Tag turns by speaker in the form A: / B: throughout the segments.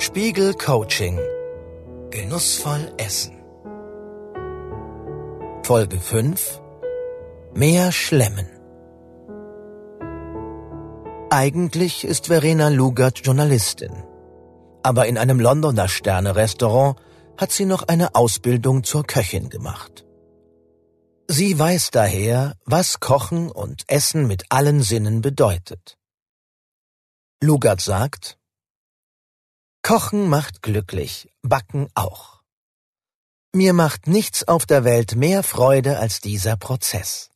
A: Spiegel Coaching Genussvoll Essen Folge 5 Mehr Schlemmen Eigentlich ist Verena Lugert Journalistin. Aber in einem Londoner Sterne-Restaurant hat sie noch eine Ausbildung zur Köchin gemacht. Sie weiß daher, was Kochen und Essen mit allen Sinnen bedeutet. Lugert sagt, Kochen macht glücklich, Backen auch. Mir macht nichts auf der Welt mehr Freude als dieser Prozess.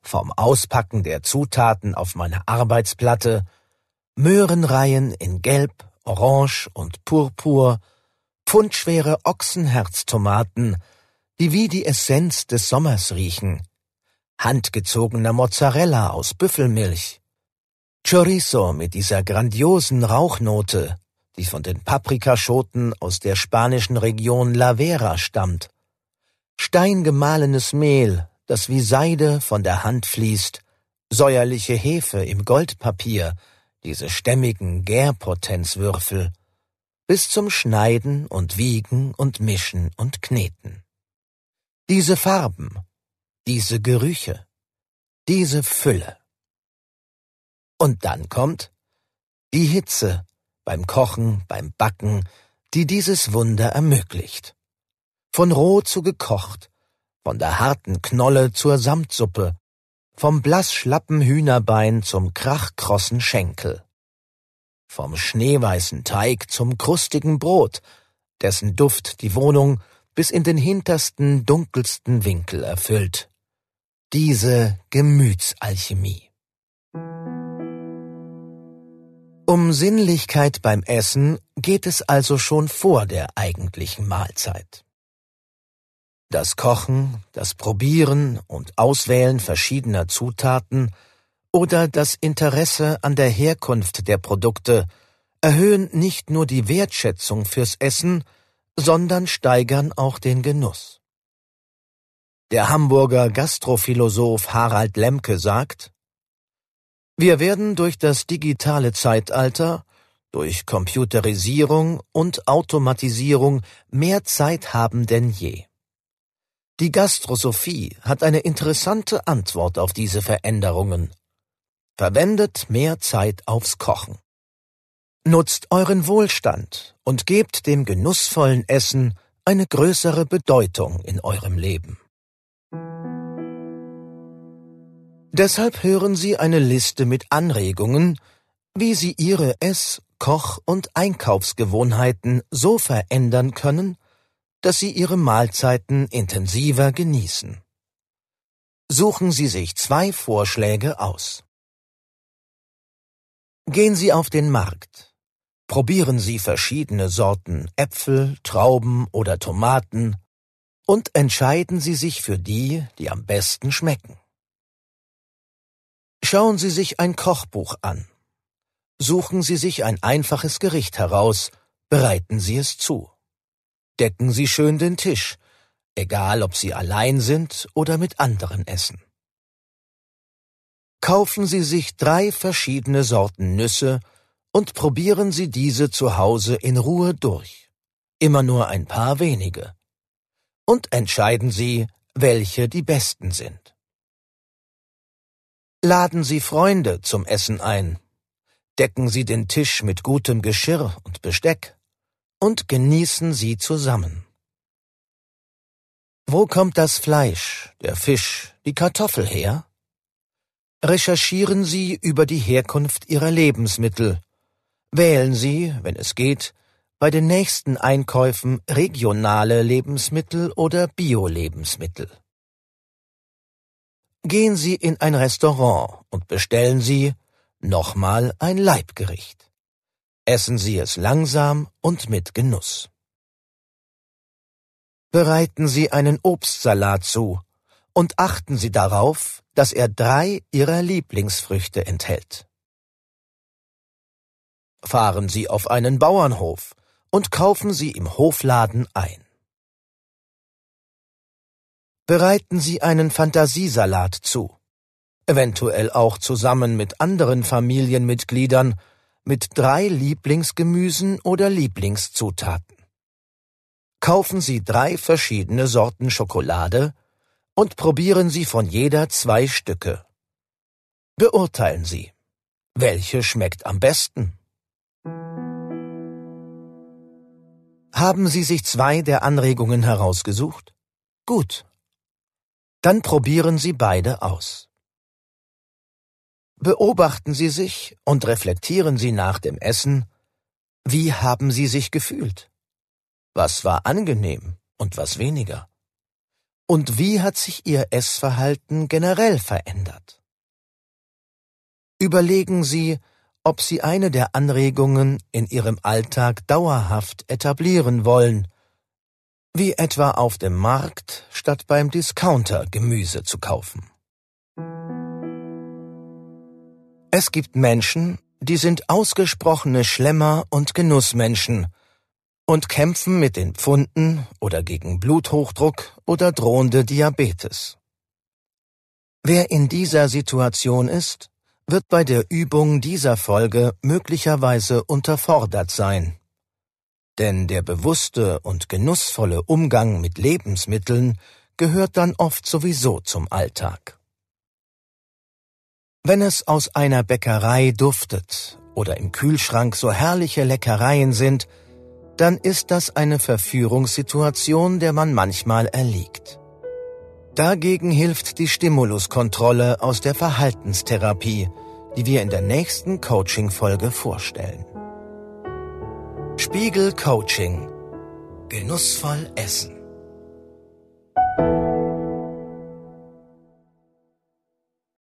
A: Vom Auspacken der Zutaten auf meiner Arbeitsplatte, Möhrenreihen in Gelb, Orange und Purpur, pfundschwere Ochsenherztomaten, die wie die Essenz des Sommers riechen, handgezogener Mozzarella aus Büffelmilch, Chorizo mit dieser grandiosen Rauchnote, die von den Paprikaschoten aus der spanischen Region La Vera stammt, steingemahlenes Mehl, das wie Seide von der Hand fließt, säuerliche Hefe im Goldpapier, diese stämmigen Gärpotenzwürfel, bis zum Schneiden und Wiegen und Mischen und Kneten. Diese Farben, diese Gerüche, diese Fülle. Und dann kommt die Hitze beim Kochen, beim Backen, die dieses Wunder ermöglicht. Von roh zu gekocht, von der harten Knolle zur Samtsuppe, vom blassschlappen Hühnerbein zum krachkrossen Schenkel. Vom schneeweißen Teig zum krustigen Brot, dessen Duft die Wohnung bis in den hintersten, dunkelsten Winkel erfüllt. Diese Gemütsalchemie. Um Sinnlichkeit beim Essen geht es also schon vor der eigentlichen Mahlzeit. Das Kochen, das Probieren und Auswählen verschiedener Zutaten oder das Interesse an der Herkunft der Produkte erhöhen nicht nur die Wertschätzung fürs Essen, sondern steigern auch den Genuss. Der Hamburger Gastrophilosoph Harald Lemke sagt, wir werden durch das digitale Zeitalter, durch Computerisierung und Automatisierung mehr Zeit haben denn je. Die Gastrosophie hat eine interessante Antwort auf diese Veränderungen. Verwendet mehr Zeit aufs Kochen. Nutzt euren Wohlstand und gebt dem genussvollen Essen eine größere Bedeutung in eurem Leben. Deshalb hören Sie eine Liste mit Anregungen, wie Sie Ihre Ess-, Koch- und Einkaufsgewohnheiten so verändern können, dass Sie Ihre Mahlzeiten intensiver genießen. Suchen Sie sich zwei Vorschläge aus. Gehen Sie auf den Markt Probieren Sie verschiedene Sorten Äpfel, Trauben oder Tomaten und entscheiden Sie sich für die, die am besten schmecken. Schauen Sie sich ein Kochbuch an. Suchen Sie sich ein einfaches Gericht heraus, bereiten Sie es zu. Decken Sie schön den Tisch, egal ob Sie allein sind oder mit anderen essen. Kaufen Sie sich drei verschiedene Sorten Nüsse und probieren Sie diese zu Hause in Ruhe durch. Immer nur ein paar wenige. Und entscheiden Sie, welche die besten sind. Laden Sie Freunde zum Essen ein. Decken Sie den Tisch mit gutem Geschirr und Besteck und genießen Sie zusammen. Wo kommt das Fleisch, der Fisch, die Kartoffel her? Recherchieren Sie über die Herkunft Ihrer Lebensmittel Wählen Sie, wenn es geht, bei den nächsten Einkäufen regionale Lebensmittel oder Bio-Lebensmittel. Gehen Sie in ein Restaurant und bestellen Sie nochmal ein Leibgericht. Essen Sie es langsam und mit Genuss. Bereiten Sie einen Obstsalat zu und achten Sie darauf, dass er drei Ihrer Lieblingsfrüchte enthält fahren Sie auf einen Bauernhof und kaufen Sie im Hofladen ein. Bereiten Sie einen Fantasiesalat zu. eventuell auch zusammen mit anderen Familienmitgliedern, mit drei Lieblingsgemüsen oder Lieblingszutaten. Kaufen Sie drei verschiedene Sorten Schokolade und probieren Sie von jeder zwei Stücke. Beurteilen Sie, welche schmeckt am besten. Haben Sie sich zwei der Anregungen herausgesucht? Gut. Dann probieren Sie beide aus. Beobachten Sie sich und reflektieren Sie nach dem Essen, wie haben Sie sich gefühlt? Was war angenehm und was weniger? Und wie hat sich Ihr Essverhalten generell verändert? Überlegen Sie, ob Sie eine der Anregungen in Ihrem Alltag dauerhaft etablieren wollen, wie etwa auf dem Markt statt beim Discounter Gemüse zu kaufen. Es gibt Menschen, die sind ausgesprochene Schlemmer und Genussmenschen und kämpfen mit den Pfunden oder gegen Bluthochdruck oder drohende Diabetes. Wer in dieser Situation ist, wird bei der Übung dieser Folge möglicherweise unterfordert sein. Denn der bewusste und genussvolle Umgang mit Lebensmitteln gehört dann oft sowieso zum Alltag. Wenn es aus einer Bäckerei duftet oder im Kühlschrank so herrliche Leckereien sind, dann ist das eine Verführungssituation, der man manchmal erliegt. Dagegen hilft die Stimuluskontrolle aus der Verhaltenstherapie, die wir in der nächsten Coaching-Folge vorstellen. Spiegel Coaching. Genussvoll essen.